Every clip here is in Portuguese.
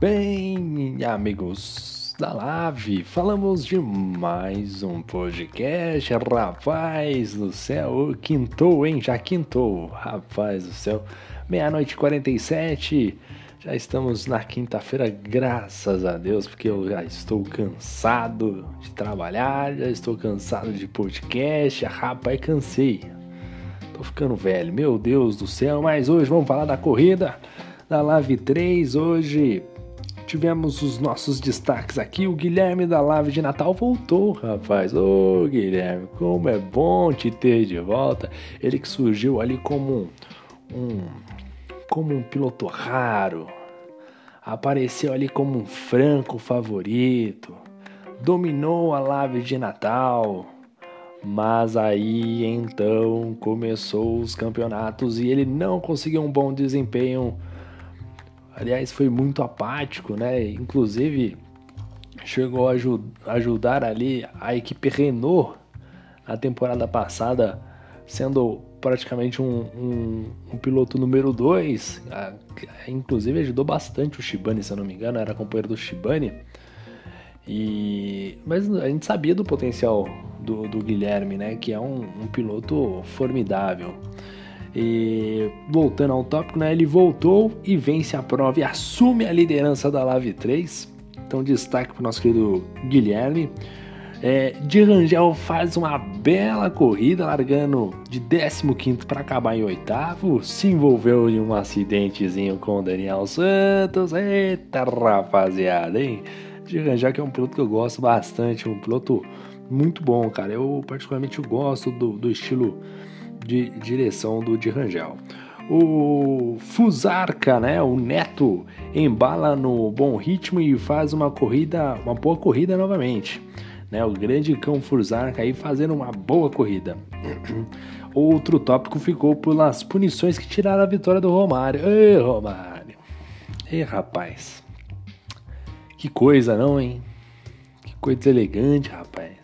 Bem, amigos da Live, falamos de mais um podcast. Rapaz do céu, quintou, hein? Já quintou, rapaz do céu. Meia-noite e 47. Já estamos na quinta-feira, graças a Deus, porque eu já estou cansado de trabalhar, já estou cansado de podcast. Rapaz, cansei. Tô ficando velho, meu Deus do céu. Mas hoje vamos falar da corrida da Live 3. Hoje tivemos os nossos destaques aqui. O Guilherme da Live de Natal voltou, rapaz. Ô Guilherme, como é bom te ter de volta. Ele que surgiu ali como um, como um piloto raro. Apareceu ali como um franco favorito. Dominou a Live de Natal. Mas aí então começou os campeonatos e ele não conseguiu um bom desempenho aliás, foi muito apático, né? Inclusive, chegou a ajud ajudar ali a equipe Renault na temporada passada, sendo praticamente um, um, um piloto número 2. Inclusive, ajudou bastante o Shibane, se eu não me engano, era companheiro do Shibane. E... Mas a gente sabia do potencial do, do Guilherme, né? Que é um, um piloto formidável. E voltando ao tópico, né, ele voltou e vence a prova e assume a liderança da Lave 3. Então, destaque para o nosso querido Guilherme. É, de Rangel faz uma bela corrida, largando de 15 para acabar em oitavo. Se envolveu em um acidentezinho com o Daniel Santos. Eita rapaziada, hein? De Rangel, que é um piloto que eu gosto bastante, um piloto muito bom, cara. Eu particularmente gosto do, do estilo de direção do de Rangel. O Fusarca, né, o Neto, embala no bom ritmo e faz uma corrida, uma boa corrida novamente. Né, o grande cão Fusarca aí fazendo uma boa corrida. Outro tópico ficou pelas punições que tiraram a vitória do Romário. Ei, Romário. Ei, rapaz. Que coisa, não, hein? Que coisa elegante, rapaz.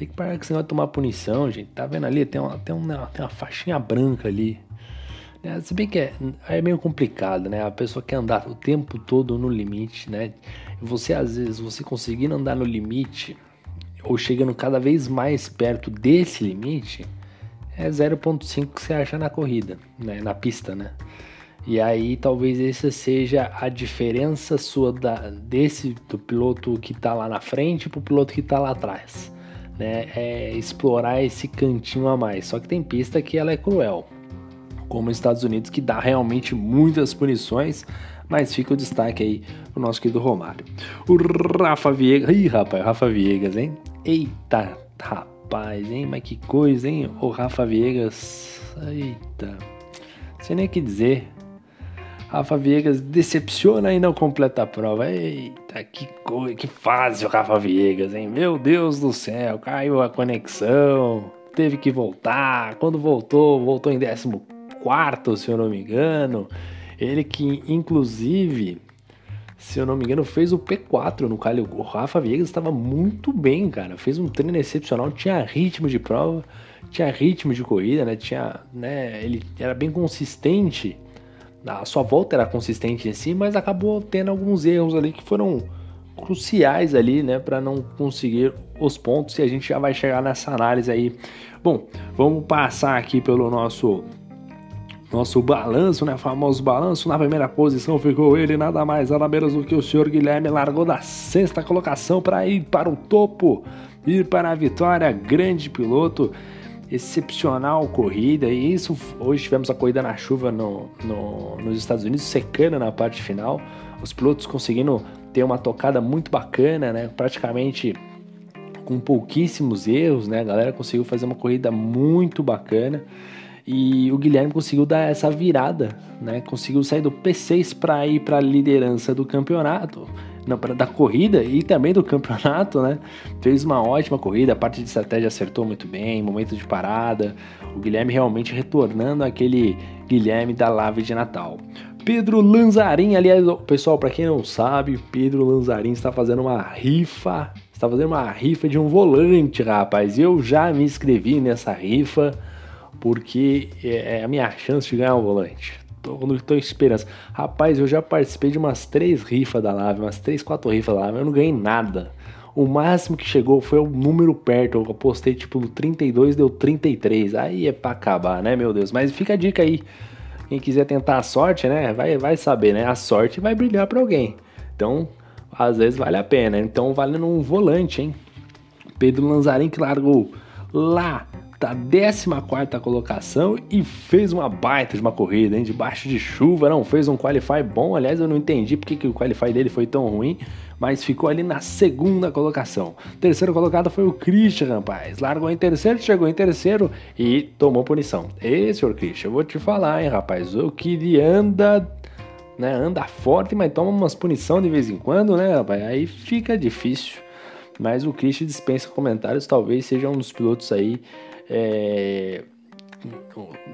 Tem que parar com esse negócio de tomar punição, gente. Tá vendo ali? Tem uma, tem uma, tem uma faixinha branca ali. É, se bem que é, é meio complicado, né? A pessoa quer andar o tempo todo no limite, né? Você, às vezes, você conseguindo andar no limite, ou chegando cada vez mais perto desse limite, é 0.5 que você acha na corrida, né? Na pista, né? E aí talvez essa seja a diferença sua da, desse do piloto que tá lá na frente pro piloto que tá lá atrás né, é explorar esse cantinho a mais. Só que tem pista que ela é cruel, como os Estados Unidos, que dá realmente muitas punições, mas fica o destaque aí pro nosso querido Romário. O Rafa Viegas, ih rapaz, Rafa Viegas, hein? Eita, rapaz, hein? Mas que coisa, hein? O Rafa Viegas, eita, sem nem o que dizer. Rafa Viegas decepciona e não completa a prova. Eita, que coisa, que fase o Rafa Viegas, hein? Meu Deus do céu, caiu a conexão, teve que voltar. Quando voltou, voltou em 14, se eu não me engano. Ele que, inclusive, se eu não me engano, fez o P4 no Calil. O Rafa Viegas estava muito bem, cara. Fez um treino excepcional, tinha ritmo de prova, tinha ritmo de corrida, né? Tinha, né? Ele era bem consistente a sua volta era consistente em si, mas acabou tendo alguns erros ali que foram cruciais ali, né, para não conseguir os pontos e a gente já vai chegar nessa análise aí. Bom, vamos passar aqui pelo nosso nosso balanço, né, famoso balanço. Na primeira posição ficou ele, nada mais, nada menos do que o senhor Guilherme largou da sexta colocação para ir para o topo, ir para a vitória, grande piloto excepcional corrida. E isso, hoje tivemos a corrida na chuva no, no, nos Estados Unidos, secando na parte final. Os pilotos conseguindo ter uma tocada muito bacana, né? Praticamente com pouquíssimos erros, né? A galera conseguiu fazer uma corrida muito bacana. E o Guilherme conseguiu dar essa virada, né? Conseguiu sair do P6 para ir para a liderança do campeonato não, da corrida e também do campeonato, né? Fez uma ótima corrida, a parte de estratégia acertou muito bem, momento de parada. O Guilherme realmente retornando aquele Guilherme da Lave de Natal. Pedro Lanzarin, aliás, pessoal, para quem não sabe, Pedro Lanzarin está fazendo uma rifa, está fazendo uma rifa de um volante, rapaz. Eu já me inscrevi nessa rifa porque é a minha chance de ganhar um volante. Tô, tô esperança. Rapaz, eu já participei de umas três rifas da Lave, umas três, quatro rifas da Lave, eu não ganhei nada. O máximo que chegou foi o número perto. Eu apostei tipo no 32, deu 33. Aí é pra acabar, né, meu Deus? Mas fica a dica aí. Quem quiser tentar a sorte, né? Vai, vai saber, né? A sorte vai brilhar para alguém. Então, às vezes vale a pena. Então, valendo um volante, hein? Pedro Lanzarin que largou lá da 14 colocação e fez uma baita de uma corrida, hein? Debaixo de chuva, não fez um qualify bom. Aliás, eu não entendi porque que o qualify dele foi tão ruim, mas ficou ali na segunda colocação. Terceiro colocado foi o Christian, rapaz. Largou em terceiro, chegou em terceiro e tomou punição. E, senhor Christian, eu vou te falar, hein, rapaz. O que anda né, anda forte, mas toma umas punição de vez em quando, né, rapaz? Aí fica difícil. Mas o Christian dispensa comentários, talvez seja um dos pilotos aí é,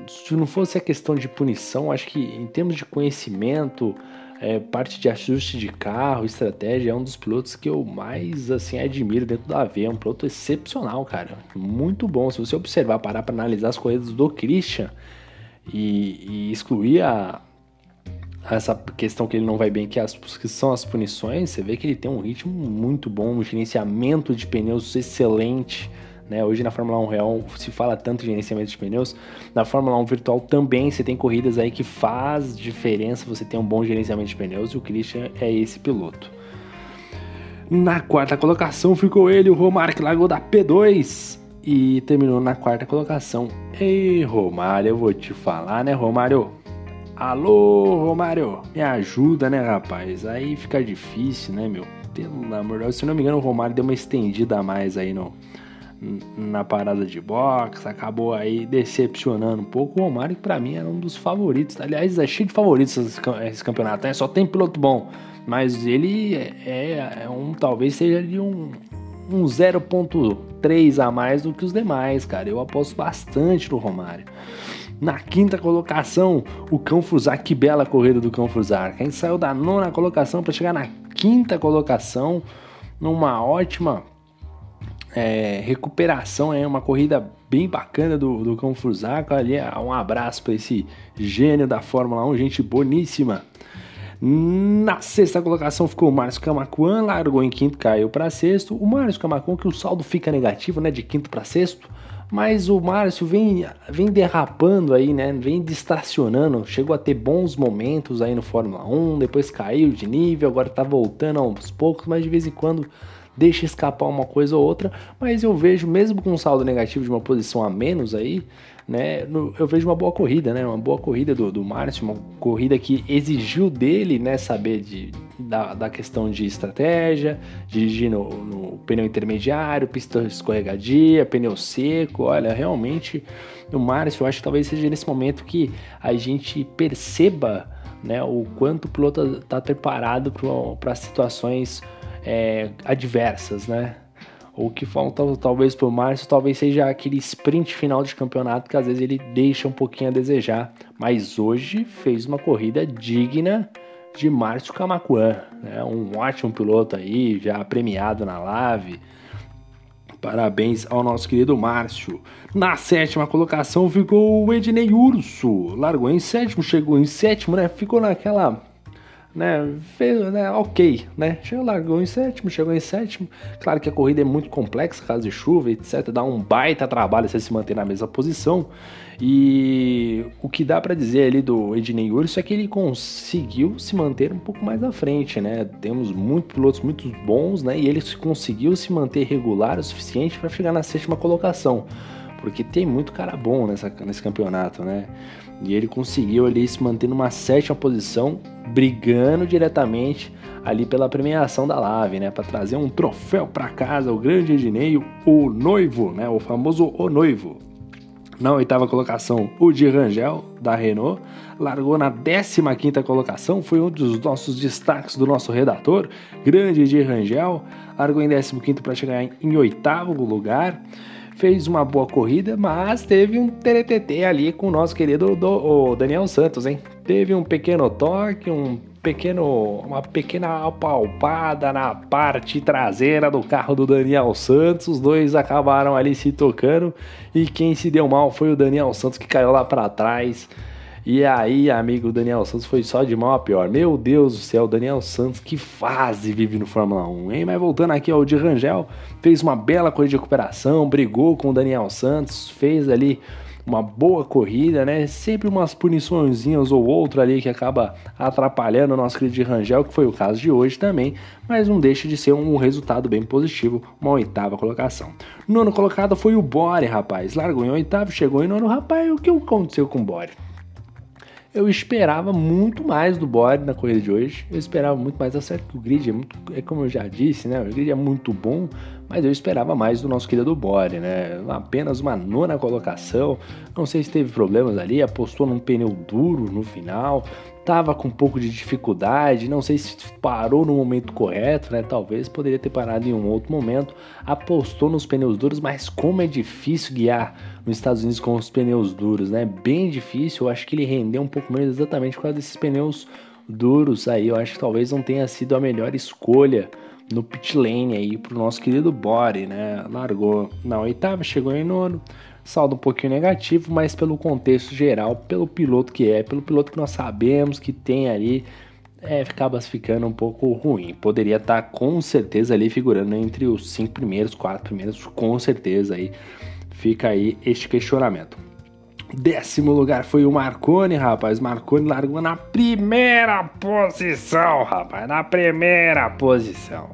se não fosse a questão de punição, acho que em termos de conhecimento, é, parte de ajuste de carro, estratégia, é um dos pilotos que eu mais assim admiro dentro da AV. É um piloto excepcional, cara. Muito bom. Se você observar, parar para analisar as corridas do Christian e, e excluir a, essa questão que ele não vai bem, que, as, que são as punições, você vê que ele tem um ritmo muito bom, um gerenciamento de pneus excelente. Né? Hoje na Fórmula 1 real se fala tanto de gerenciamento de pneus, na Fórmula 1 virtual também você tem corridas aí que faz diferença você ter um bom gerenciamento de pneus e o Christian é esse piloto. Na quarta colocação ficou ele, o Romário, que largou da P2 e terminou na quarta colocação. Ei, Romário, eu vou te falar, né, Romário? Alô, Romário, me ajuda, né, rapaz? Aí fica difícil, né, meu? Pelo amor de Deus, se não me engano, o Romário deu uma estendida a mais aí no, na parada de boxe, acabou aí decepcionando um pouco. O Romário, que pra mim era um dos favoritos. Aliás, é cheio de favoritos esse campeonato, né? Só tem piloto bom. Mas ele é, é, é um, talvez seja de um, um 0.3 a mais do que os demais, cara. Eu aposto bastante no Romário. Na quinta colocação, o Cão Fusar. Que bela corrida do Cão Fusar. Quem saiu da nona colocação para chegar na quinta colocação, numa ótima é, recuperação, é uma corrida bem bacana do, do Cão Furzaco. Ali, um abraço para esse gênio da Fórmula 1, gente boníssima. Na sexta colocação ficou o Márcio Camacuan, largou em quinto, caiu para sexto. O Márcio Camacuan, que o saldo fica negativo, né, de quinto para sexto, mas o Márcio vem, vem derrapando aí, né, vem distracionando, chegou a ter bons momentos aí no Fórmula 1, depois caiu de nível, agora tá voltando aos poucos, mas de vez em quando deixa escapar uma coisa ou outra, mas eu vejo, mesmo com um saldo negativo de uma posição a menos aí, né, eu vejo uma boa corrida, né, uma boa corrida do, do Márcio, uma corrida que exigiu dele, né, saber de, da, da questão de estratégia, dirigir no, no pneu intermediário, pista escorregadia, pneu seco, olha, realmente o Márcio, eu acho que talvez seja nesse momento que a gente perceba, né, o quanto o piloto está preparado para situações é, adversas, né? O que falta talvez para o Márcio talvez seja aquele sprint final de campeonato que às vezes ele deixa um pouquinho a desejar. Mas hoje fez uma corrida digna de Márcio Camacuã, né? um ótimo piloto aí, já premiado na Lave. Parabéns ao nosso querido Márcio. Na sétima colocação ficou o Ednei Urso. Largou em sétimo, chegou em sétimo, né? Ficou naquela né, fez, né, ok, né, chegou, largou em sétimo, chegou em sétimo, claro que a corrida é muito complexa, caso de chuva, etc, dá um baita trabalho você se manter na mesma posição, e o que dá para dizer ali do Ednei Urso é que ele conseguiu se manter um pouco mais à frente, né, temos muitos pilotos muito bons, né, e ele conseguiu se manter regular o suficiente para chegar na sétima colocação, porque tem muito cara bom nessa, nesse campeonato, né, e ele conseguiu ali se manter numa sétima posição, brigando diretamente ali pela premiação da Lave, né, para trazer um troféu para casa, o grande Ednei, o noivo, né, o famoso o noivo. Na oitava colocação, o de Rangel, da Renault, largou na 15ª colocação, foi um dos nossos destaques do nosso redator, grande de Rangel, largou em 15º para chegar em oitavo lugar fez uma boa corrida, mas teve um TTT ali com o nosso querido do, Daniel Santos, hein? Teve um pequeno toque, um pequeno, uma pequena apalpada na parte traseira do carro do Daniel Santos. Os dois acabaram ali se tocando e quem se deu mal foi o Daniel Santos que caiu lá para trás E aí, amigo, Daniel Santos foi só de mal a pior. Meu Deus do céu, Daniel Santos, que fase vive no Fórmula 1, hein? Mas voltando aqui ao de Rangel, fez uma bela corrida de recuperação, brigou com o Daniel Santos, fez ali uma boa corrida, né? Sempre umas puniçõezinhas ou outra ali que acaba atrapalhando o nosso querido de Rangel, que foi o caso de hoje também, mas não deixa de ser um resultado bem positivo, uma oitava colocação. Nono colocado foi o Bore, rapaz. Largou em oitavo, chegou em nono, rapaz. O que aconteceu com o Bore? Eu esperava muito mais do Bore na corrida de hoje. Eu esperava muito mais. É certo que o grid é muito. É como eu já disse, né? O grid é muito bom, mas eu esperava mais do nosso querido Bore, né? Apenas uma nona colocação. Não sei se teve problemas ali, apostou num pneu duro no final estava com um pouco de dificuldade, não sei se parou no momento correto, né? Talvez poderia ter parado em um outro momento. Apostou nos pneus duros, mas como é difícil guiar nos Estados Unidos com os pneus duros, né? Bem difícil. Eu acho que ele rendeu um pouco menos exatamente por causa desses pneus duros aí. Eu acho que talvez não tenha sido a melhor escolha no pit lane aí pro nosso querido Bore, né? Largou na oitava, chegou em nono saldo um pouquinho negativo, mas pelo contexto geral, pelo piloto que é, pelo piloto que nós sabemos que tem ali, é, acaba ficando um pouco ruim. Poderia estar tá, com certeza ali figurando entre os cinco primeiros, quatro primeiros, com certeza aí. Fica aí este questionamento. Décimo lugar foi o Marconi, rapaz. Marconi largou na primeira posição, rapaz. Na primeira posição.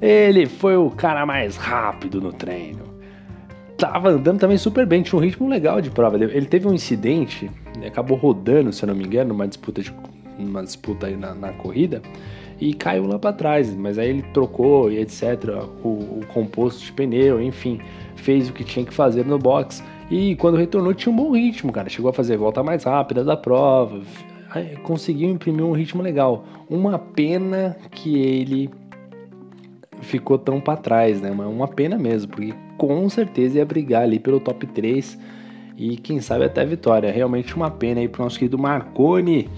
Ele foi o cara mais rápido no treino tava andando também super bem, tinha um ritmo legal de prova. Ele, teve um incidente, acabou rodando, se eu não me engano, numa disputa, de, numa disputa aí na, na corrida e caiu lá para trás. Mas aí ele trocou e etc. O, o, composto de pneu, enfim, fez o que tinha que fazer no box. E quando retornou tinha um bom ritmo, cara. Chegou a fazer volta mais rápida da prova, conseguiu imprimir um ritmo legal. Uma pena que ele ficou tão para trás, né? Uma pena mesmo, porque com certeza ia brigar ali pelo top 3 e quem sabe até vitória. Realmente uma pena aí pro nosso querido Marconi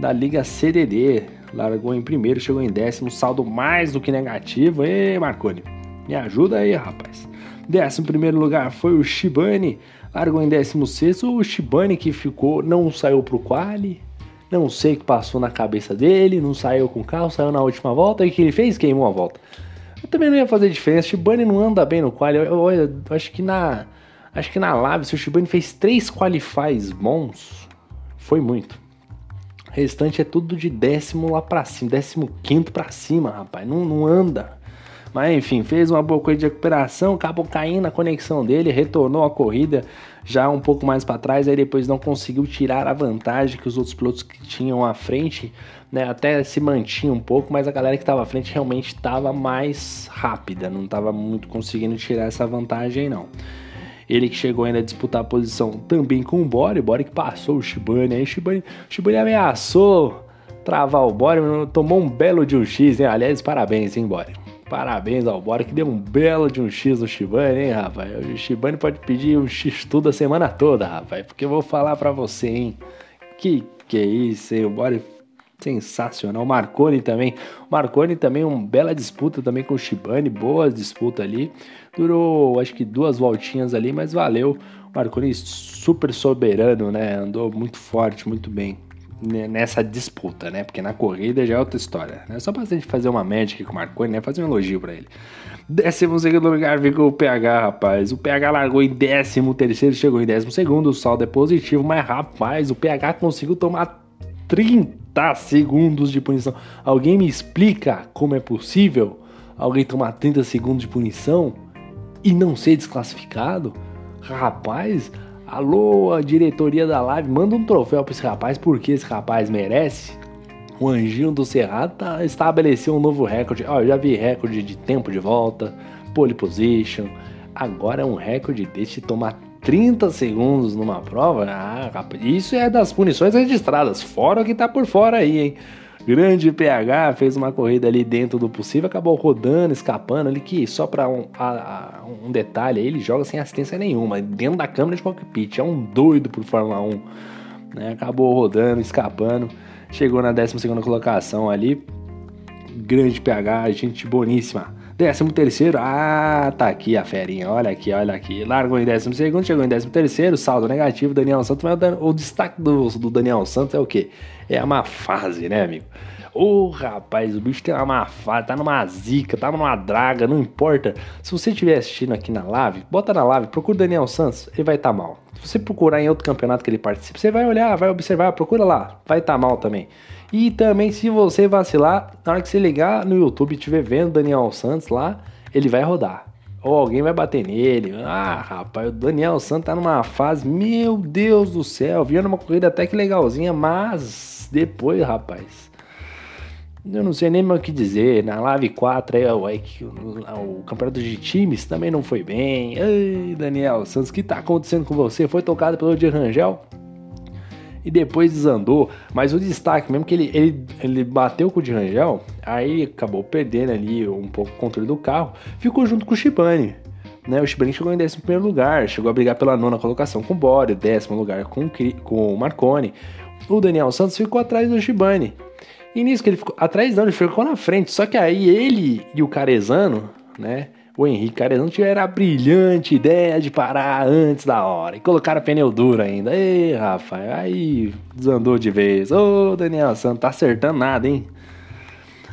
da Liga CDD. Largou em primeiro, chegou em décimo, saldo mais do que negativo. Ei, Marconi, me ajuda aí, rapaz. Décimo primeiro lugar foi o Shibane, largou em décimo sexto. O Shibane que ficou, não saiu pro quali, não sei o que passou na cabeça dele, não saiu com o carro, saiu na última volta e o que ele fez? Queimou a volta. Eu também não ia fazer diferença. O Shibane não anda bem no quali. Eu, eu, eu, eu, acho que na acho que na live, se o Shibane fez três qualifies bons, foi muito. O restante é tudo de décimo lá pra cima, décimo quinto pra cima, rapaz. Não, não anda. Mas enfim, fez uma boa corrida de recuperação, acabou caindo a conexão dele, retornou a corrida já um pouco mais para trás, aí depois não conseguiu tirar a vantagem que os outros pilotos que tinham à frente, né, até se mantinha um pouco, mas a galera que estava à frente realmente estava mais rápida, não estava muito conseguindo tirar essa vantagem não. Ele que chegou ainda a disputar a posição também com o Bore, o Bore que passou o Shibane, aí o Shibane, o Shibane ameaçou travar o Bore, tomou um belo de um X, né? Aliás, parabéns, hein, Bore? Parabéns ao Bora que deu um belo de um X no Shibane, hein, rapaz? O Shibane pode pedir um X tudo a semana toda, rapaz, porque eu vou falar para você, hein? Que que é isso, hein? O Bora sensacional. O Marconi também. Marconi também, uma bela disputa também com o Shibane, boa disputa ali. Durou, acho que duas voltinhas ali, mas valeu. Marconi super soberano, né? Andou muito forte, muito bem nessa disputa, né? Porque na corrida já é outra história. Né? Só pra gente fazer uma média aqui com o Marconi, né? Fazer um elogio para ele. Décimo segundo lugar ficou o PH, rapaz. O PH largou em décimo terceiro, chegou em décimo segundo. O saldo é positivo, mas rapaz, o PH conseguiu tomar 30 segundos de punição. Alguém me explica como é possível alguém tomar 30 segundos de punição e não ser desclassificado? Rapaz, Alô, a diretoria da live, manda um troféu pra esse rapaz, porque esse rapaz merece. O Anjinho do Cerrado tá, estabeleceu um novo recorde. Ó, eu já vi recorde de tempo de volta, pole position. Agora é um recorde desse de tomar 30 segundos numa prova. Ah, isso é das punições registradas, fora o que tá por fora aí, hein? Grande PH fez uma corrida ali dentro do possível, acabou rodando, escapando ali, que só para um, um detalhe, ele joga sem assistência nenhuma, dentro da câmera de cockpit, é um doido por Fórmula 1. Né? Acabou rodando, escapando, chegou na 12 colocação ali. Grande PH, gente boníssima. Décimo terceiro, ah, tá aqui a ferinha, olha aqui, olha aqui. Largou em décimo segundo, chegou em décimo terceiro, saldo negativo, Daniel Santos. Mas o destaque do, do Daniel Santos é o quê? É a má fase, né, amigo? Ô, oh, rapaz, o bicho tem uma má fase, tá numa zica, tá numa draga, não importa. Se você estiver assistindo aqui na live, bota na live, procura o Daniel Santos, ele vai estar tá mal. Se você procurar em outro campeonato que ele participa, você vai olhar, vai observar, procura lá, vai estar tá mal também. E também, se você vacilar, na hora que você ligar no YouTube e estiver vendo Daniel Santos lá, ele vai rodar. Ou alguém vai bater nele. Ah, rapaz, o Daniel Santos tá numa fase, meu Deus do céu, vinha numa corrida até que legalzinha, mas depois, rapaz. Eu não sei nem mais o que dizer. Na Live 4 aí, o, o, o campeonato de times também não foi bem. Ei, Daniel Santos, o que tá acontecendo com você? Foi tocado pelo de Rangel? E depois desandou. Mas o destaque mesmo que ele, ele, ele bateu com o de Rangel, aí acabou perdendo ali um pouco o controle do carro, ficou junto com o Shibane. Né, o Shibane chegou em 11 lugar, chegou a brigar pela nona colocação com o Bore, décimo lugar com, com o Marconi. O Daniel Santos ficou atrás do Shibane. E nisso que ele ficou atrás, não, ele ficou na frente. Só que aí ele e o Carezano, né? O Henrique Carezão tiveram a brilhante ideia de parar antes da hora e colocaram pneu duro ainda. Ei, Rafael, aí desandou de vez. Ô, Daniel Santos, tá acertando nada, hein?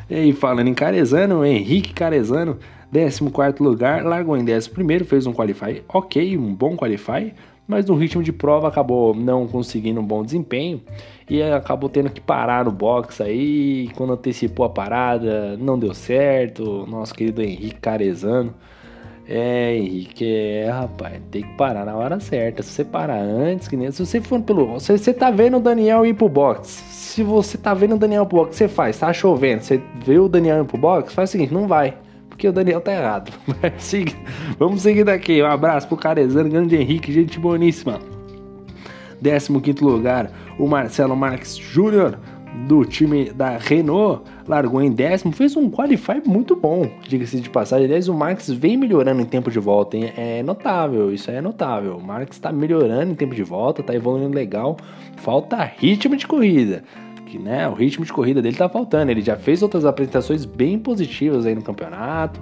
E falando em Carezano, o Henrique Carezano, 14 lugar, largou em 11, fez um qualify ok, um bom qualify, mas no ritmo de prova acabou não conseguindo um bom desempenho e acabou tendo que parar no box aí. Quando antecipou a parada, não deu certo. Nosso querido Henrique Carezano. É, Henrique, é, rapaz, tem que parar na hora certa. Se você parar antes, que nem. Se você for pelo. Você, você tá vendo o Daniel ir pro box. Se você tá vendo o Daniel pro box, você faz, tá chovendo. Você vê o Daniel ir pro box, faz o seguinte, não vai. Porque o Daniel tá errado. Vamos seguir daqui. Um abraço pro Carezano, grande Henrique, gente boníssima. 15 lugar, o Marcelo Marques Júnior, do time da Renault, largou em décimo, fez um qualify muito bom, diga-se de passagem. Aliás, o Marques vem melhorando em tempo de volta, hein? é notável, isso é notável. O Marques está melhorando em tempo de volta, está evoluindo legal, falta ritmo de corrida. Que, né, o ritmo de corrida dele tá faltando. Ele já fez outras apresentações bem positivas aí no campeonato,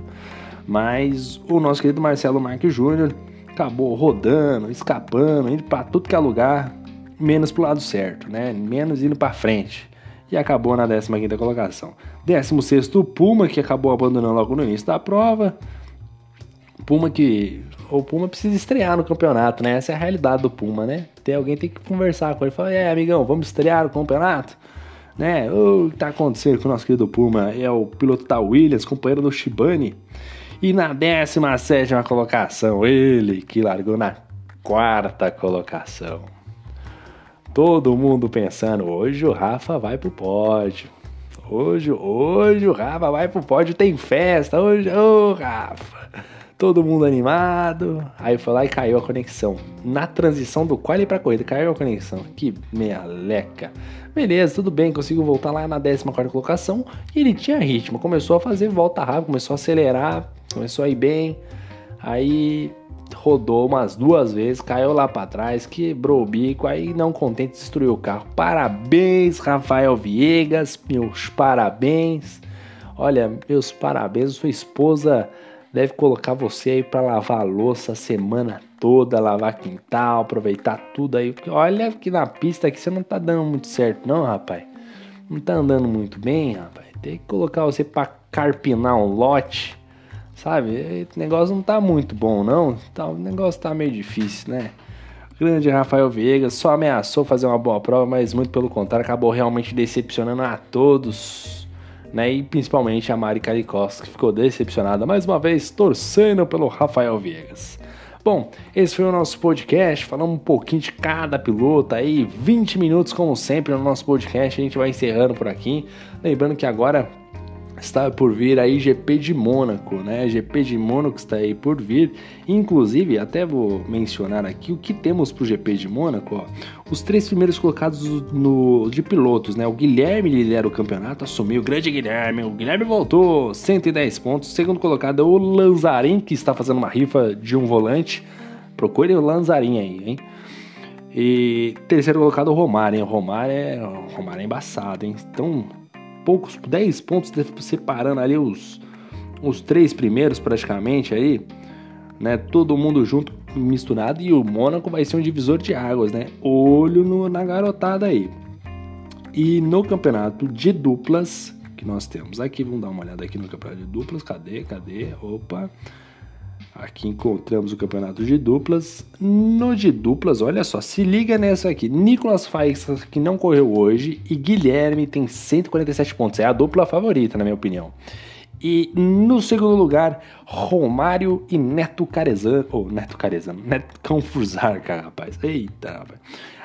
mas o nosso querido Marcelo Marques Júnior acabou rodando, escapando, indo para tudo que é lugar, menos pro lado certo, né? Menos indo para frente. E acabou na 15ª colocação. 16 o Puma, que acabou abandonando logo no início da prova. Puma que o Puma precisa estrear no campeonato, né? Essa é a realidade do Puma, né? Tem alguém tem que conversar com ele, falar: "É, amigão, vamos estrear o campeonato?" Né? O que tá acontecendo com o nosso querido Puma? É o piloto da Williams, companheiro do Shibane e na 17 colocação, ele que largou na quarta colocação. Todo mundo pensando, hoje o Rafa vai pro pódio. Hoje, hoje o Rafa vai pro pódio, tem festa. Hoje, ô oh, Rafa. Todo mundo animado. Aí foi lá e caiu a conexão. Na transição do quali pra corrida, caiu a conexão. Que meleca. Beleza, tudo bem, consigo voltar lá na 14 colocação. E ele tinha ritmo, começou a fazer volta rápida, começou a acelerar, começou a ir bem. Aí rodou umas duas vezes, caiu lá para trás, quebrou o bico, aí não contente destruiu o carro. Parabéns, Rafael Viegas, meus parabéns. Olha, meus parabéns, sua esposa deve colocar você aí para lavar a louça a semana toda, lavar quintal, aproveitar tudo aí. Porque olha que na pista aqui você não tá dando muito certo, não, rapaz. Não tá andando muito bem, rapaz. Tem que colocar você para carpinar um lote, sabe? O negócio não tá muito bom, não. Tá, o negócio tá meio difícil, né? grande Rafael Viegas só ameaçou fazer uma boa prova, mas muito pelo contrário, acabou realmente decepcionando a todos né? E principalmente a Mari Caricos, que ficou decepcionada mais uma vez, torcendo pelo Rafael Viegas. Bom, esse foi o nosso podcast, falamos um pouquinho de cada piloto aí, 20 minutos como sempre no nosso podcast, a gente vai encerrando por aqui. Lembrando que agora está por vir aí GP de Mônaco, né? GP de Mônaco está aí por vir. Inclusive, até vou mencionar aqui o que temos para o GP de Mônaco. Ó. Os três primeiros colocados no, de pilotos, né? O Guilherme lidera o campeonato, assumiu o grande Guilherme. O Guilherme voltou, 110 pontos. Segundo colocado é o Lanzarin, que está fazendo uma rifa de um volante. Procure o Lanzarin aí, hein? E terceiro colocado o Romário, hein? O Romário é, o Romário é embaçado, hein? Então poucos, 10 pontos separando ali os, os três primeiros praticamente aí, né? Todo mundo junto, misturado, e o Mônaco vai ser um divisor de águas, né? Olho no, na garotada aí. E no campeonato de duplas, que nós temos aqui, vamos dar uma olhada aqui no campeonato de duplas, cadê, cadê? Opa! Aqui encontramos o campeonato de duplas. No de duplas, olha só, se liga nessa aqui. Nicolas Faixas, que não correu hoje, e Guilherme tem 147 pontos. É a dupla favorita, na minha opinião. E no segundo lugar, Romário e Neto Carezano. Ou oh, Neto Carezano, Neto Confusarca, rapaz. Eita, rapaz.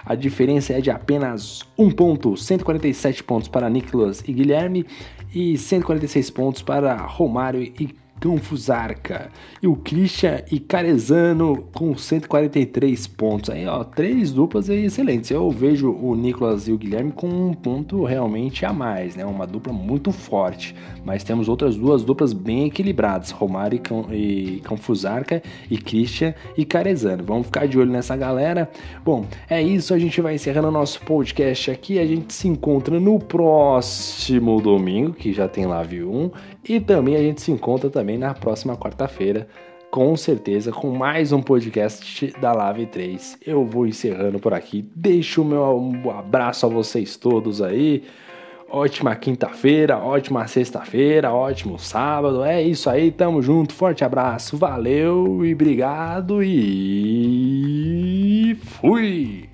A diferença é de apenas um ponto, 147 pontos para Nicolas e Guilherme e 146 pontos para Romário e Canfusarca. E o Christian e Carezano com 143 pontos. Aí, ó, três duplas aí excelentes. Eu vejo o Nicolas e o Guilherme com um ponto realmente a mais, né? Uma dupla muito forte. Mas temos outras duas duplas bem equilibradas: Romário e Canfusarca e Christian e Carezano. Vamos ficar de olho nessa galera. Bom, é isso. A gente vai encerrando o nosso podcast aqui. A gente se encontra no próximo domingo, que já tem live 1. E também a gente se encontra também na próxima quarta-feira, com certeza, com mais um podcast da Lave 3. Eu vou encerrando por aqui. Deixo o meu abraço a vocês todos aí. Ótima quinta-feira, ótima sexta-feira, ótimo sábado. É isso aí, tamo junto. Forte abraço, valeu e obrigado e fui!